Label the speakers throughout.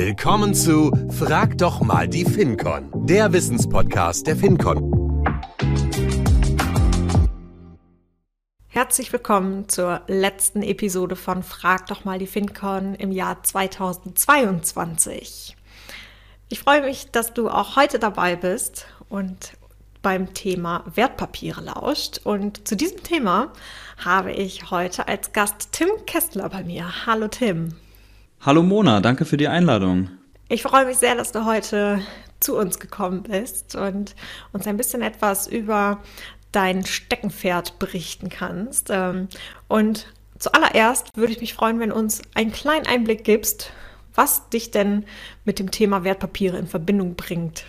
Speaker 1: Willkommen zu Frag doch mal die FinCon, der Wissenspodcast der FinCon.
Speaker 2: Herzlich willkommen zur letzten Episode von Frag doch mal die FinCon im Jahr 2022. Ich freue mich, dass du auch heute dabei bist und beim Thema Wertpapiere lauscht. Und zu diesem Thema habe ich heute als Gast Tim Kessler bei mir. Hallo Tim.
Speaker 3: Hallo Mona, danke für die Einladung.
Speaker 2: Ich freue mich sehr, dass du heute zu uns gekommen bist und uns ein bisschen etwas über dein Steckenpferd berichten kannst. Ähm, und zuallererst würde ich mich freuen, wenn du uns einen kleinen Einblick gibst, was dich denn mit dem Thema Wertpapiere in Verbindung bringt.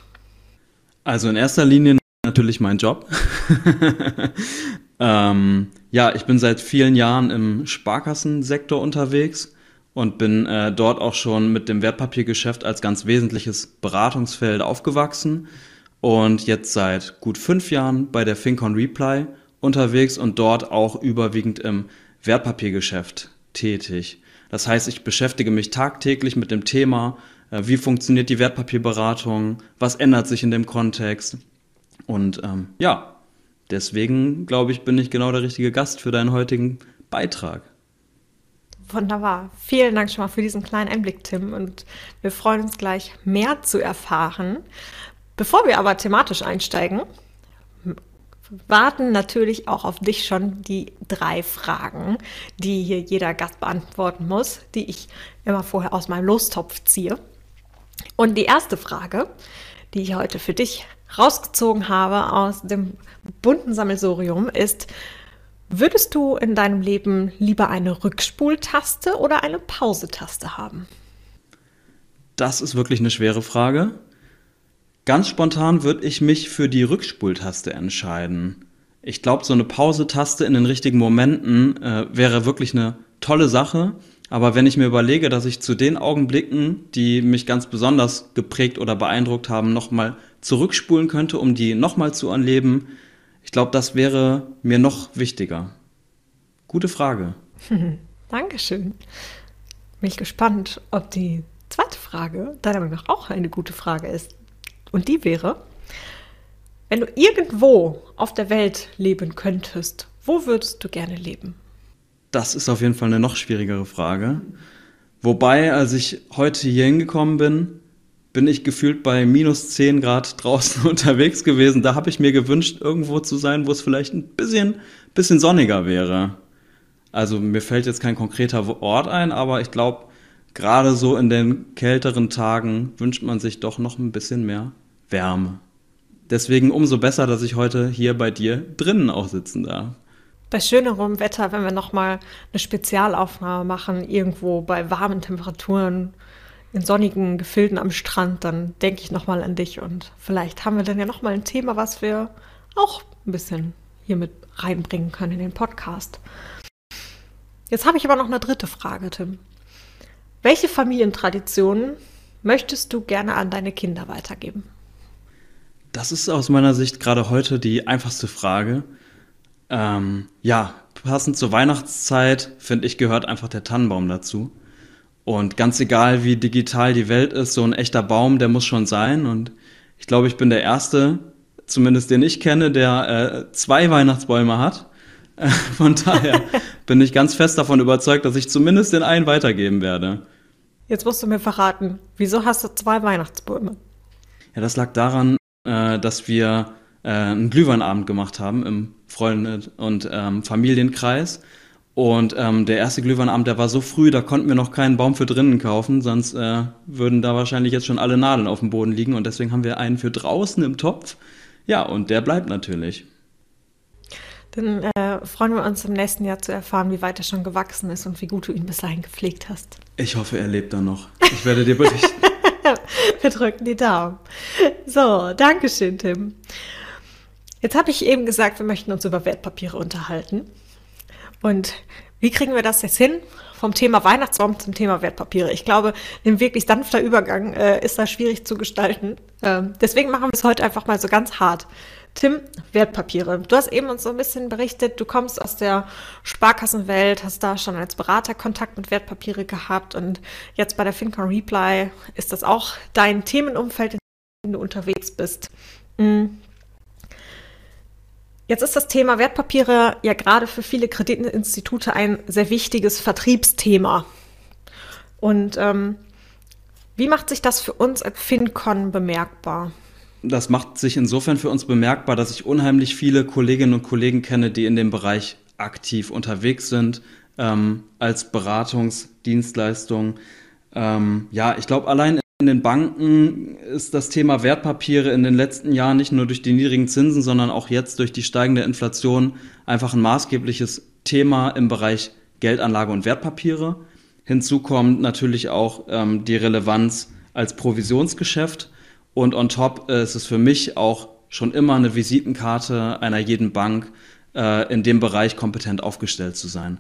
Speaker 3: Also in erster Linie natürlich mein Job. ähm, ja, ich bin seit vielen Jahren im Sparkassensektor unterwegs und bin äh, dort auch schon mit dem Wertpapiergeschäft als ganz wesentliches Beratungsfeld aufgewachsen und jetzt seit gut fünf Jahren bei der FinCon Reply unterwegs und dort auch überwiegend im Wertpapiergeschäft tätig. Das heißt, ich beschäftige mich tagtäglich mit dem Thema, äh, wie funktioniert die Wertpapierberatung, was ändert sich in dem Kontext. Und ähm, ja, deswegen glaube ich, bin ich genau der richtige Gast für deinen heutigen Beitrag.
Speaker 2: Wunderbar. Vielen Dank schon mal für diesen kleinen Einblick, Tim. Und wir freuen uns gleich mehr zu erfahren. Bevor wir aber thematisch einsteigen, warten natürlich auch auf dich schon die drei Fragen, die hier jeder Gast beantworten muss, die ich immer vorher aus meinem Lostopf ziehe. Und die erste Frage, die ich heute für dich rausgezogen habe aus dem bunten Sammelsurium, ist, Würdest du in deinem Leben lieber eine Rückspultaste oder eine Pausetaste haben?
Speaker 3: Das ist wirklich eine schwere Frage. Ganz spontan würde ich mich für die Rückspultaste entscheiden. Ich glaube, so eine Pausetaste in den richtigen Momenten äh, wäre wirklich eine tolle Sache. Aber wenn ich mir überlege, dass ich zu den Augenblicken, die mich ganz besonders geprägt oder beeindruckt haben, nochmal zurückspulen könnte, um die nochmal zu erleben, ich glaube, das wäre mir noch wichtiger. Gute Frage.
Speaker 2: Dankeschön. Bin ich gespannt, ob die zweite Frage deiner Meinung nach auch eine gute Frage ist. Und die wäre, wenn du irgendwo auf der Welt leben könntest, wo würdest du gerne leben?
Speaker 3: Das ist auf jeden Fall eine noch schwierigere Frage. Wobei, als ich heute hier hingekommen bin, bin ich gefühlt bei minus 10 Grad draußen unterwegs gewesen. Da habe ich mir gewünscht, irgendwo zu sein, wo es vielleicht ein bisschen, bisschen sonniger wäre. Also mir fällt jetzt kein konkreter Ort ein, aber ich glaube, gerade so in den kälteren Tagen wünscht man sich doch noch ein bisschen mehr Wärme. Deswegen umso besser, dass ich heute hier bei dir drinnen auch sitzen darf.
Speaker 2: Bei schönerem Wetter, wenn wir nochmal eine Spezialaufnahme machen, irgendwo bei warmen Temperaturen, in sonnigen Gefilden am Strand, dann denke ich nochmal an dich und vielleicht haben wir dann ja nochmal ein Thema, was wir auch ein bisschen hier mit reinbringen können in den Podcast. Jetzt habe ich aber noch eine dritte Frage, Tim. Welche Familientraditionen möchtest du gerne an deine Kinder weitergeben?
Speaker 3: Das ist aus meiner Sicht gerade heute die einfachste Frage. Ähm, ja, passend zur Weihnachtszeit, finde ich, gehört einfach der Tannenbaum dazu. Und ganz egal, wie digital die Welt ist, so ein echter Baum, der muss schon sein. Und ich glaube, ich bin der Erste, zumindest den ich kenne, der äh, zwei Weihnachtsbäume hat. Äh, von daher bin ich ganz fest davon überzeugt, dass ich zumindest den einen weitergeben werde.
Speaker 2: Jetzt musst du mir verraten, wieso hast du zwei Weihnachtsbäume?
Speaker 3: Ja, das lag daran, äh, dass wir äh, einen Glühweinabend gemacht haben im Freunde- und ähm, Familienkreis. Und ähm, der erste Glühweinabend, der war so früh, da konnten wir noch keinen Baum für drinnen kaufen, sonst äh, würden da wahrscheinlich jetzt schon alle Nadeln auf dem Boden liegen. Und deswegen haben wir einen für draußen im Topf. Ja, und der bleibt natürlich.
Speaker 2: Dann äh, freuen wir uns im nächsten Jahr zu erfahren, wie weit er schon gewachsen ist und wie gut du ihn bis dahin gepflegt hast.
Speaker 3: Ich hoffe, er lebt da noch. Ich werde dir berichten.
Speaker 2: wir drücken die Daumen. So, danke schön, Tim. Jetzt habe ich eben gesagt, wir möchten uns über Wertpapiere unterhalten. Und wie kriegen wir das jetzt hin? Vom Thema Weihnachtsbaum zum Thema Wertpapiere. Ich glaube, ein wirklich sanfter Übergang äh, ist da schwierig zu gestalten. Ähm, deswegen machen wir es heute einfach mal so ganz hart. Tim, Wertpapiere. Du hast eben uns so ein bisschen berichtet, du kommst aus der Sparkassenwelt, hast da schon als Berater Kontakt mit Wertpapiere gehabt und jetzt bei der FinCon Reply ist das auch dein Themenumfeld, in dem du unterwegs bist. Mhm. Jetzt ist das Thema Wertpapiere ja gerade für viele Kreditinstitute ein sehr wichtiges Vertriebsthema. Und ähm, wie macht sich das für uns als FinCon bemerkbar?
Speaker 3: Das macht sich insofern für uns bemerkbar, dass ich unheimlich viele Kolleginnen und Kollegen kenne, die in dem Bereich aktiv unterwegs sind, ähm, als Beratungsdienstleistung. Ähm, ja, ich glaube, allein in den Banken ist das Thema Wertpapiere in den letzten Jahren nicht nur durch die niedrigen Zinsen, sondern auch jetzt durch die steigende Inflation einfach ein maßgebliches Thema im Bereich Geldanlage und Wertpapiere. Hinzu kommt natürlich auch ähm, die Relevanz als Provisionsgeschäft. Und on top äh, ist es für mich auch schon immer eine Visitenkarte einer jeden Bank, äh, in dem Bereich kompetent aufgestellt zu sein.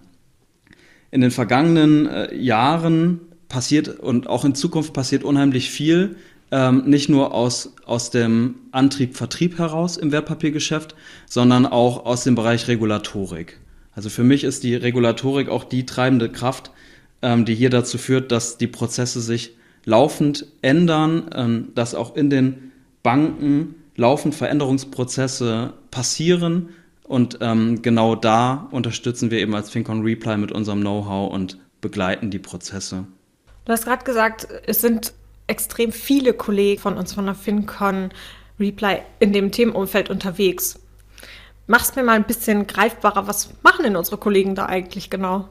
Speaker 3: In den vergangenen äh, Jahren passiert und auch in Zukunft passiert unheimlich viel, ähm, nicht nur aus, aus dem Antrieb Vertrieb heraus im Wertpapiergeschäft, sondern auch aus dem Bereich Regulatorik. Also für mich ist die Regulatorik auch die treibende Kraft, ähm, die hier dazu führt, dass die Prozesse sich laufend ändern, ähm, dass auch in den Banken laufend Veränderungsprozesse passieren. Und ähm, genau da unterstützen wir eben als FinCon Reply mit unserem Know-how und begleiten die Prozesse.
Speaker 2: Du hast gerade gesagt, es sind extrem viele Kollegen von uns von der FinCon Reply in dem Themenumfeld unterwegs. Mach's mir mal ein bisschen greifbarer. Was machen denn unsere Kollegen da eigentlich genau?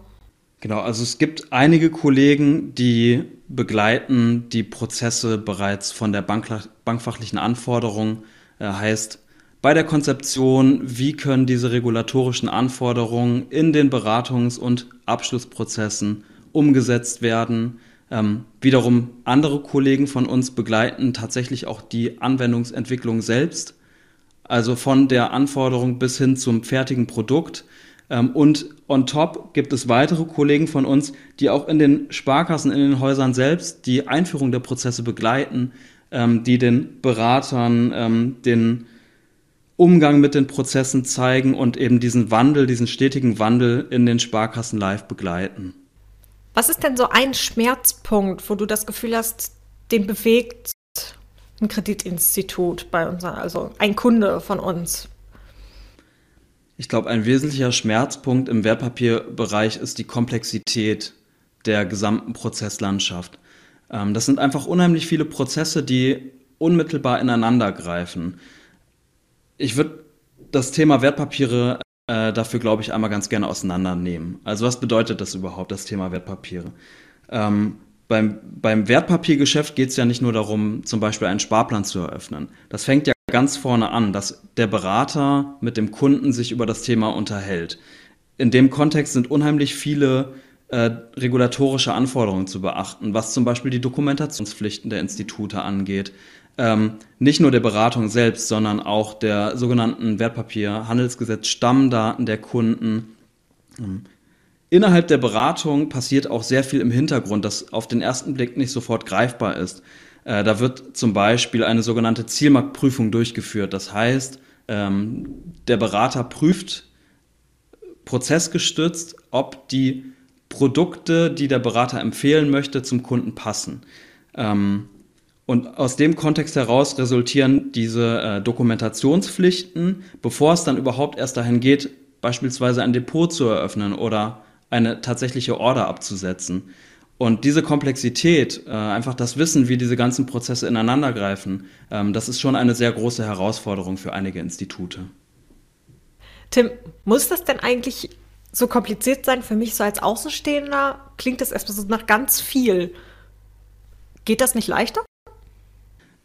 Speaker 3: Genau, also es gibt einige Kollegen, die begleiten die Prozesse bereits von der bankfachlichen Anforderung. Äh, heißt, bei der Konzeption, wie können diese regulatorischen Anforderungen in den Beratungs- und Abschlussprozessen umgesetzt werden. Ähm, wiederum andere Kollegen von uns begleiten tatsächlich auch die Anwendungsentwicklung selbst, also von der Anforderung bis hin zum fertigen Produkt. Ähm, und on top gibt es weitere Kollegen von uns, die auch in den Sparkassen, in den Häusern selbst die Einführung der Prozesse begleiten, ähm, die den Beratern ähm, den Umgang mit den Prozessen zeigen und eben diesen Wandel, diesen stetigen Wandel in den Sparkassen live begleiten.
Speaker 2: Was ist denn so ein Schmerzpunkt, wo du das Gefühl hast, den bewegt ein Kreditinstitut bei uns, also ein Kunde von uns?
Speaker 3: Ich glaube, ein wesentlicher Schmerzpunkt im Wertpapierbereich ist die Komplexität der gesamten Prozesslandschaft. Ähm, das sind einfach unheimlich viele Prozesse, die unmittelbar ineinander greifen. Ich würde das Thema Wertpapiere äh, dafür, glaube ich, einmal ganz gerne auseinandernehmen. Also was bedeutet das überhaupt, das Thema Wertpapiere? Ähm, beim, beim Wertpapiergeschäft geht es ja nicht nur darum, zum Beispiel einen Sparplan zu eröffnen. Das fängt ja ganz vorne an, dass der Berater mit dem Kunden sich über das Thema unterhält. In dem Kontext sind unheimlich viele äh, regulatorische Anforderungen zu beachten, was zum Beispiel die Dokumentationspflichten der Institute angeht, ähm, nicht nur der Beratung selbst, sondern auch der sogenannten Wertpapierhandelsgesetz Stammdaten der Kunden. Ähm, innerhalb der Beratung passiert auch sehr viel im Hintergrund, das auf den ersten Blick nicht sofort greifbar ist. Äh, da wird zum Beispiel eine sogenannte Zielmarktprüfung durchgeführt. Das heißt, ähm, der Berater prüft prozessgestützt, ob die Produkte, die der Berater empfehlen möchte, zum Kunden passen. Ähm, und aus dem Kontext heraus resultieren diese äh, Dokumentationspflichten, bevor es dann überhaupt erst dahin geht, beispielsweise ein Depot zu eröffnen oder eine tatsächliche Order abzusetzen. Und diese Komplexität, äh, einfach das Wissen, wie diese ganzen Prozesse ineinandergreifen, ähm, das ist schon eine sehr große Herausforderung für einige Institute.
Speaker 2: Tim, muss das denn eigentlich so kompliziert sein für mich so als Außenstehender? Klingt das erstmal so nach ganz viel. Geht das nicht leichter?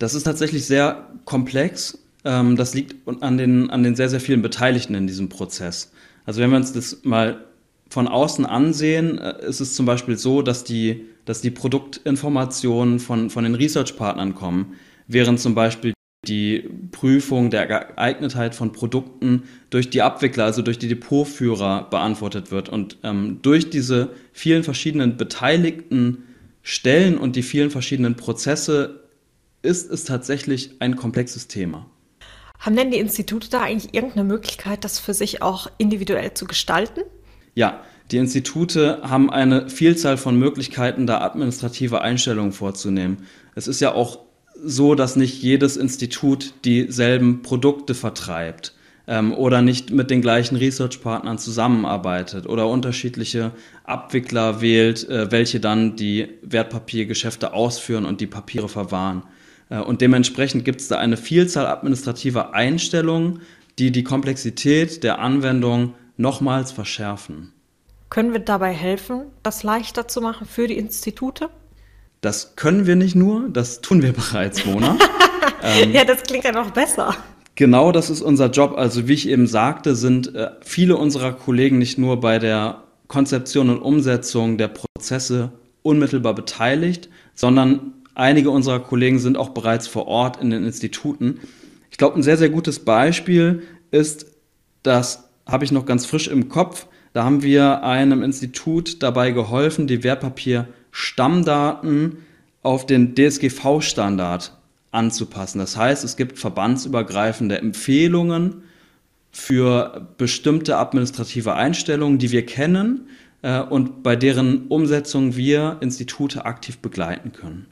Speaker 3: Das ist tatsächlich sehr komplex. Ähm, das liegt an den, an den sehr, sehr vielen Beteiligten in diesem Prozess. Also wenn wir uns das mal von außen ansehen, äh, ist es zum Beispiel so, dass die, dass die Produktinformationen von, von den Research-Partnern kommen, während zum Beispiel die Prüfung der Geeignetheit von Produkten durch die Abwickler, also durch die Depotführer beantwortet wird. Und ähm, durch diese vielen verschiedenen beteiligten Stellen und die vielen verschiedenen Prozesse ist es tatsächlich ein komplexes Thema.
Speaker 2: Haben denn die Institute da eigentlich irgendeine Möglichkeit, das für sich auch individuell zu gestalten?
Speaker 3: Ja, die Institute haben eine Vielzahl von Möglichkeiten, da administrative Einstellungen vorzunehmen. Es ist ja auch so, dass nicht jedes Institut dieselben Produkte vertreibt ähm, oder nicht mit den gleichen Research-Partnern zusammenarbeitet oder unterschiedliche Abwickler wählt, äh, welche dann die Wertpapiergeschäfte ausführen und die Papiere verwahren. Äh, und dementsprechend gibt es da eine Vielzahl administrativer Einstellungen, die die Komplexität der Anwendung nochmals verschärfen.
Speaker 2: Können wir dabei helfen, das leichter zu machen für die Institute?
Speaker 3: Das können wir nicht nur, das tun wir bereits, Mona.
Speaker 2: ähm, ja, das klingt ja noch besser.
Speaker 3: Genau das ist unser Job. Also wie ich eben sagte, sind äh, viele unserer Kollegen nicht nur bei der Konzeption und Umsetzung der Prozesse unmittelbar beteiligt, sondern einige unserer Kollegen sind auch bereits vor Ort in den Instituten. Ich glaube, ein sehr, sehr gutes Beispiel ist, das habe ich noch ganz frisch im Kopf, da haben wir einem Institut dabei geholfen, die Wertpapier-Stammdaten auf den DSGV-Standard anzupassen. Das heißt, es gibt verbandsübergreifende Empfehlungen für bestimmte administrative Einstellungen, die wir kennen äh, und bei deren Umsetzung wir Institute aktiv begleiten können.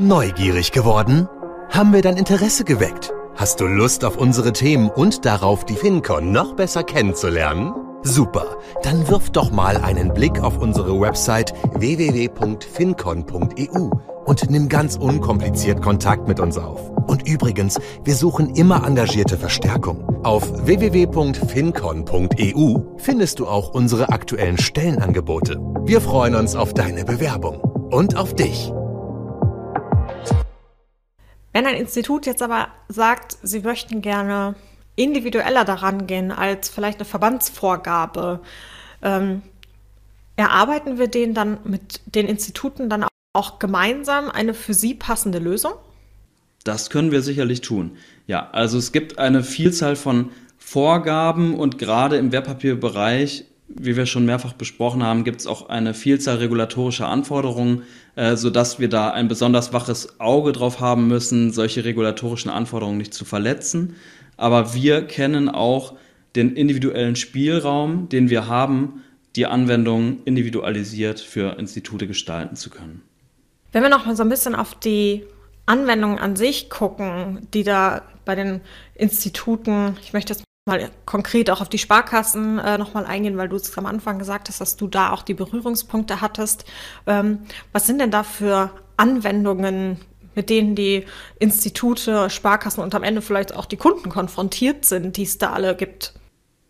Speaker 1: Neugierig geworden? Haben wir dein Interesse geweckt? Hast du Lust auf unsere Themen und darauf, die FinCon noch besser kennenzulernen? Super, dann wirf doch mal einen Blick auf unsere Website www.fincon.eu und nimm ganz unkompliziert Kontakt mit uns auf. Und übrigens, wir suchen immer engagierte Verstärkung. Auf www.fincon.eu findest du auch unsere aktuellen Stellenangebote. Wir freuen uns auf deine Bewerbung und auf dich.
Speaker 2: Wenn ein Institut jetzt aber sagt, sie möchten gerne individueller daran gehen als vielleicht eine Verbandsvorgabe. Ähm, erarbeiten wir den dann mit den Instituten dann auch gemeinsam eine für sie passende Lösung?
Speaker 3: Das können wir sicherlich tun. Ja, also es gibt eine Vielzahl von Vorgaben und gerade im Wertpapierbereich, wie wir schon mehrfach besprochen haben, gibt es auch eine Vielzahl regulatorischer Anforderungen, äh, sodass wir da ein besonders waches Auge drauf haben müssen, solche regulatorischen Anforderungen nicht zu verletzen aber wir kennen auch den individuellen Spielraum, den wir haben, die Anwendung individualisiert für Institute gestalten zu können.
Speaker 2: Wenn wir noch mal so ein bisschen auf die Anwendungen an sich gucken, die da bei den Instituten, ich möchte jetzt mal konkret auch auf die Sparkassen äh, nochmal eingehen, weil du es am Anfang gesagt hast, dass du da auch die Berührungspunkte hattest. Ähm, was sind denn da für Anwendungen, mit denen die Institute, Sparkassen und am Ende vielleicht auch die Kunden konfrontiert sind, die es da alle gibt.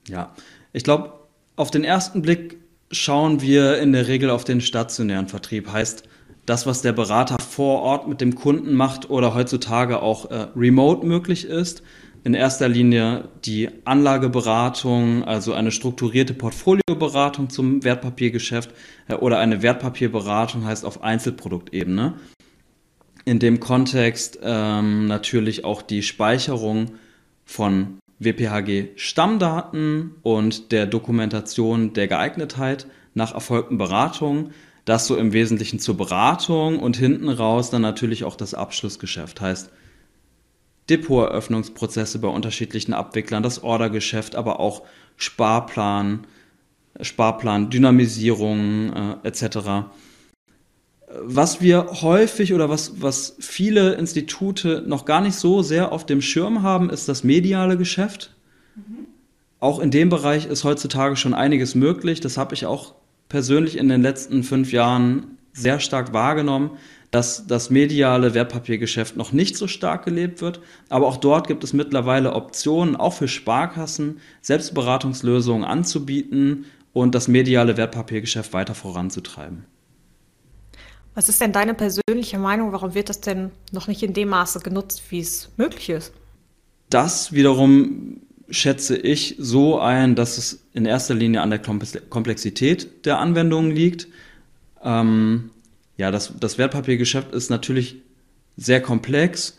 Speaker 3: Ja, ich glaube, auf den ersten Blick schauen wir in der Regel auf den stationären Vertrieb. Heißt, das, was der Berater vor Ort mit dem Kunden macht oder heutzutage auch äh, remote möglich ist. In erster Linie die Anlageberatung, also eine strukturierte Portfolioberatung zum Wertpapiergeschäft äh, oder eine Wertpapierberatung heißt auf Einzelproduktebene in dem Kontext ähm, natürlich auch die Speicherung von WPHG-Stammdaten und der Dokumentation der Geeignetheit nach erfolgten Beratungen. Das so im Wesentlichen zur Beratung und hinten raus dann natürlich auch das Abschlussgeschäft. Heißt Depoteröffnungsprozesse bei unterschiedlichen Abwicklern, das Ordergeschäft, aber auch Sparplan, Sparplan, Dynamisierung äh, etc was wir häufig oder was, was viele Institute noch gar nicht so sehr auf dem Schirm haben, ist das mediale Geschäft. Mhm. Auch in dem Bereich ist heutzutage schon einiges möglich. Das habe ich auch persönlich in den letzten fünf Jahren sehr stark wahrgenommen, dass das mediale Wertpapiergeschäft noch nicht so stark gelebt wird. Aber auch dort gibt es mittlerweile Optionen, auch für Sparkassen, Selbstberatungslösungen anzubieten und das mediale Wertpapiergeschäft weiter voranzutreiben.
Speaker 2: Was ist denn deine persönliche Meinung? Warum wird das denn noch nicht in dem Maße genutzt, wie es möglich ist?
Speaker 3: Das wiederum schätze ich so ein, dass es in erster Linie an der Komplexität der Anwendungen liegt. Ähm, ja, das, das Wertpapiergeschäft ist natürlich sehr komplex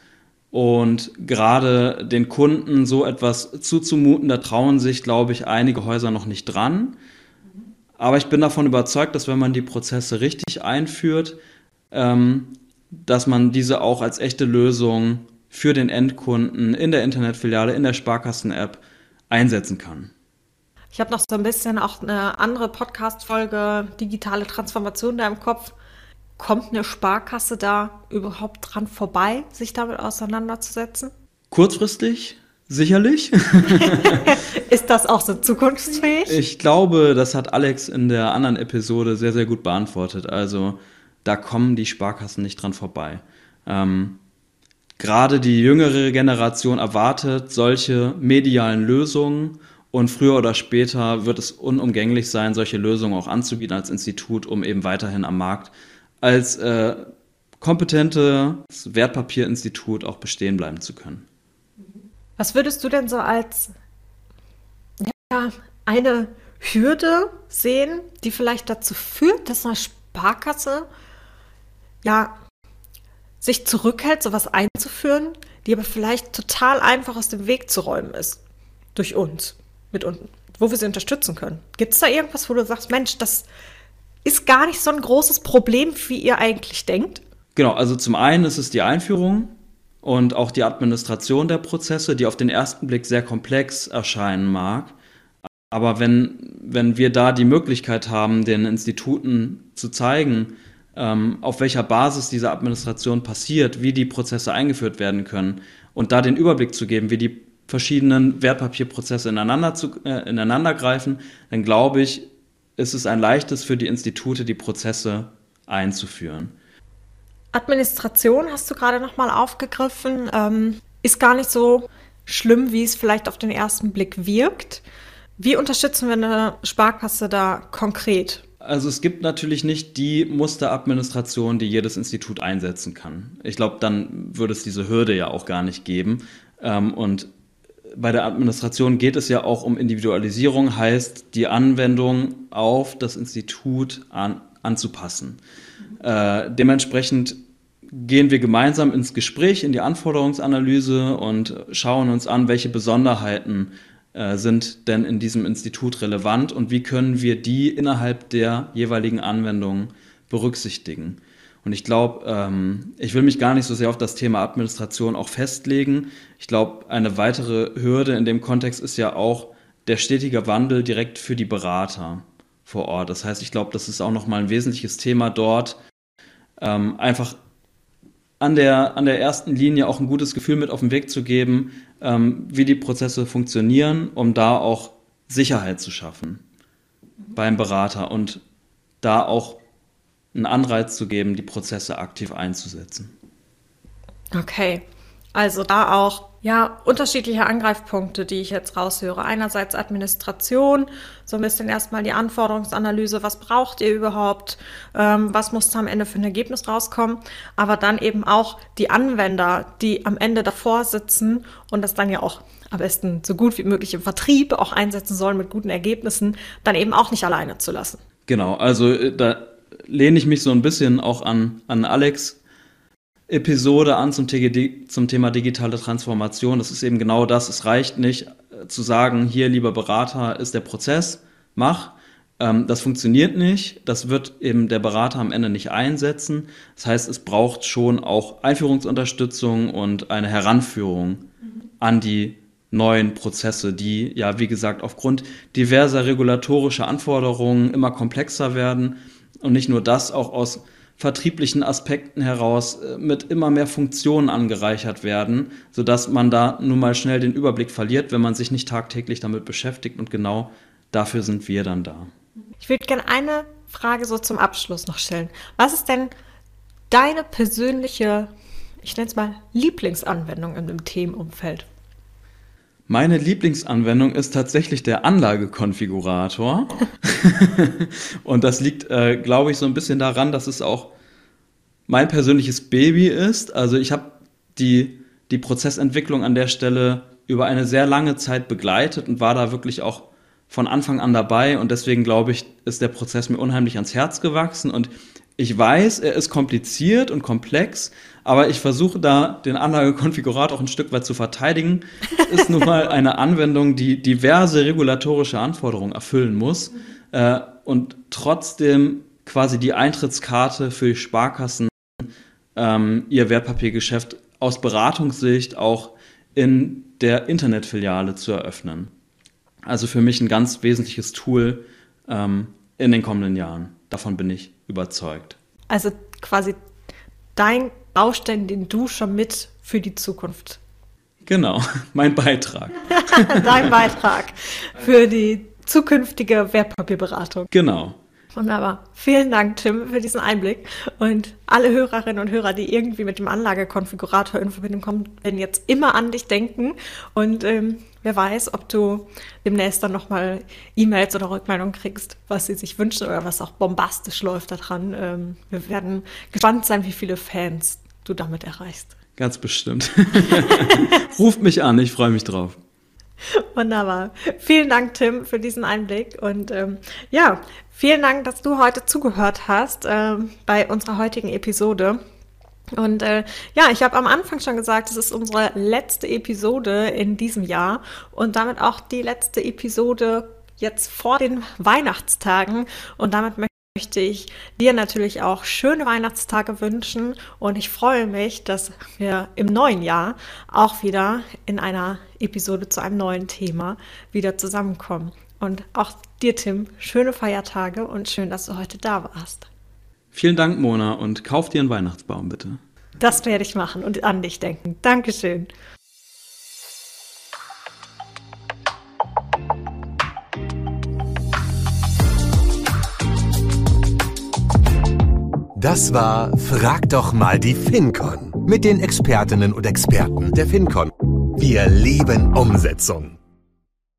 Speaker 3: und gerade den Kunden so etwas zuzumuten, da trauen sich, glaube ich, einige Häuser noch nicht dran. Aber ich bin davon überzeugt, dass wenn man die Prozesse richtig einführt, ähm, dass man diese auch als echte Lösung für den Endkunden in der Internetfiliale, in der Sparkassen-App einsetzen kann.
Speaker 2: Ich habe noch so ein bisschen auch eine andere Podcast-Folge, digitale Transformation da im Kopf. Kommt eine Sparkasse da überhaupt dran vorbei, sich damit auseinanderzusetzen?
Speaker 3: Kurzfristig sicherlich.
Speaker 2: Ist das auch so zukunftsfähig?
Speaker 3: Ich glaube, das hat Alex in der anderen Episode sehr, sehr gut beantwortet. Also da kommen die Sparkassen nicht dran vorbei. Ähm, Gerade die jüngere Generation erwartet solche medialen Lösungen und früher oder später wird es unumgänglich sein, solche Lösungen auch anzubieten als Institut, um eben weiterhin am Markt als äh, kompetentes Wertpapierinstitut auch bestehen bleiben zu können.
Speaker 2: Was würdest du denn so als ja, eine Hürde sehen, die vielleicht dazu führt, dass eine Sparkasse ja sich zurückhält, sowas einzuführen, die aber vielleicht total einfach aus dem Weg zu räumen ist. Durch uns, mit uns, wo wir sie unterstützen können. Gibt es da irgendwas, wo du sagst, Mensch, das ist gar nicht so ein großes Problem, wie ihr eigentlich denkt?
Speaker 3: Genau, also zum einen ist es die Einführung und auch die Administration der Prozesse, die auf den ersten Blick sehr komplex erscheinen mag. Aber wenn, wenn wir da die Möglichkeit haben, den Instituten zu zeigen, ähm, auf welcher Basis diese Administration passiert, wie die Prozesse eingeführt werden können und da den Überblick zu geben, wie die verschiedenen Wertpapierprozesse ineinander, zu, äh, ineinander greifen, dann glaube ich, ist es ein leichtes für die Institute, die Prozesse einzuführen.
Speaker 2: Administration hast du gerade nochmal aufgegriffen, ähm, ist gar nicht so schlimm, wie es vielleicht auf den ersten Blick wirkt. Wie unterstützen wir eine Sparkasse da konkret?
Speaker 3: Also es gibt natürlich nicht die Musteradministration, die jedes Institut einsetzen kann. Ich glaube, dann würde es diese Hürde ja auch gar nicht geben. Ähm, und bei der Administration geht es ja auch um Individualisierung, heißt die Anwendung auf das Institut an, anzupassen. Äh, dementsprechend gehen wir gemeinsam ins Gespräch, in die Anforderungsanalyse und schauen uns an, welche Besonderheiten äh, sind denn in diesem Institut relevant und wie können wir die innerhalb der jeweiligen Anwendungen berücksichtigen. Und ich glaube, ähm, ich will mich gar nicht so sehr auf das Thema Administration auch festlegen. Ich glaube, eine weitere Hürde in dem Kontext ist ja auch der stetige Wandel direkt für die Berater vor Ort. Das heißt, ich glaube, das ist auch nochmal ein wesentliches Thema dort, ähm, einfach an der, an der ersten Linie auch ein gutes Gefühl mit auf den Weg zu geben, ähm, wie die Prozesse funktionieren, um da auch Sicherheit zu schaffen beim Berater und da auch einen Anreiz zu geben, die Prozesse aktiv einzusetzen.
Speaker 2: Okay, also da auch ja unterschiedliche Angreifpunkte, die ich jetzt raushöre. Einerseits Administration, so ein bisschen erstmal die Anforderungsanalyse, was braucht ihr überhaupt, ähm, was muss da am Ende für ein Ergebnis rauskommen, aber dann eben auch die Anwender, die am Ende davor sitzen und das dann ja auch am besten so gut wie möglich im Vertrieb auch einsetzen sollen mit guten Ergebnissen, dann eben auch nicht alleine zu lassen.
Speaker 3: Genau, also äh, da lehne ich mich so ein bisschen auch an, an Alex Episode an zum, zum, Thema digitale Transformation. Das ist eben genau das. Es reicht nicht äh, zu sagen, hier, lieber Berater, ist der Prozess, mach. Ähm, das funktioniert nicht. Das wird eben der Berater am Ende nicht einsetzen. Das heißt, es braucht schon auch Einführungsunterstützung und eine Heranführung an die neuen Prozesse, die ja, wie gesagt, aufgrund diverser regulatorischer Anforderungen immer komplexer werden. Und nicht nur das, auch aus vertrieblichen Aspekten heraus äh, mit immer mehr Funktionen angereichert werden, sodass man da nun mal schnell den Überblick verliert, wenn man sich nicht tagtäglich damit beschäftigt. Und genau dafür sind wir dann da.
Speaker 2: Ich würde gerne eine Frage so zum Abschluss noch stellen. Was ist denn deine persönliche, ich nenne es mal, Lieblingsanwendung in dem Themenumfeld?
Speaker 3: Meine Lieblingsanwendung ist tatsächlich der Anlagekonfigurator. und das liegt, äh, glaube ich, so ein bisschen daran, dass es auch mein persönliches Baby ist. Also ich habe die, die Prozessentwicklung an der Stelle über eine sehr lange Zeit begleitet und war da wirklich auch von Anfang an dabei. Und deswegen, glaube ich, ist der Prozess mir unheimlich ans Herz gewachsen. Und ich weiß, er ist kompliziert und komplex, aber ich versuche da den Anlagekonfigurator auch ein Stück weit zu verteidigen. Es ist nun mal eine Anwendung, die diverse regulatorische Anforderungen erfüllen muss äh, und trotzdem quasi die Eintrittskarte für die Sparkassen ähm, ihr Wertpapiergeschäft aus Beratungssicht auch in der Internetfiliale zu eröffnen. Also für mich ein ganz wesentliches Tool ähm, in den kommenden Jahren. Davon bin ich überzeugt.
Speaker 2: Also quasi dein Baustein, den du schon mit für die Zukunft.
Speaker 3: Genau, mein Beitrag.
Speaker 2: dein Beitrag für die zukünftige Wertpapierberatung.
Speaker 3: Genau.
Speaker 2: Wunderbar. Vielen Dank, Tim, für diesen Einblick. Und alle Hörerinnen und Hörer, die irgendwie mit dem Anlagekonfigurator in Verbindung kommen, werden jetzt immer an dich denken. Und ähm, wer weiß, ob du demnächst dann nochmal E-Mails oder Rückmeldungen kriegst, was sie sich wünschen oder was auch bombastisch läuft daran. Ähm, wir werden gespannt sein, wie viele Fans du damit erreichst.
Speaker 3: Ganz bestimmt. Ruft mich an, ich freue mich drauf.
Speaker 2: Wunderbar. Vielen Dank, Tim, für diesen Einblick. Und ähm, ja, vielen Dank, dass du heute zugehört hast äh, bei unserer heutigen Episode. Und äh, ja, ich habe am Anfang schon gesagt, es ist unsere letzte Episode in diesem Jahr und damit auch die letzte Episode jetzt vor den Weihnachtstagen. Und damit möchte möchte ich dir natürlich auch schöne Weihnachtstage wünschen und ich freue mich, dass wir im neuen Jahr auch wieder in einer Episode zu einem neuen Thema wieder zusammenkommen. Und auch dir, Tim, schöne Feiertage und schön, dass du heute da warst.
Speaker 3: Vielen Dank, Mona, und kauf dir einen Weihnachtsbaum bitte.
Speaker 2: Das werde ich machen und an dich denken. Dankeschön.
Speaker 1: Das war Frag doch mal die FinCon mit den Expertinnen und Experten der FinCon. Wir lieben Umsetzung.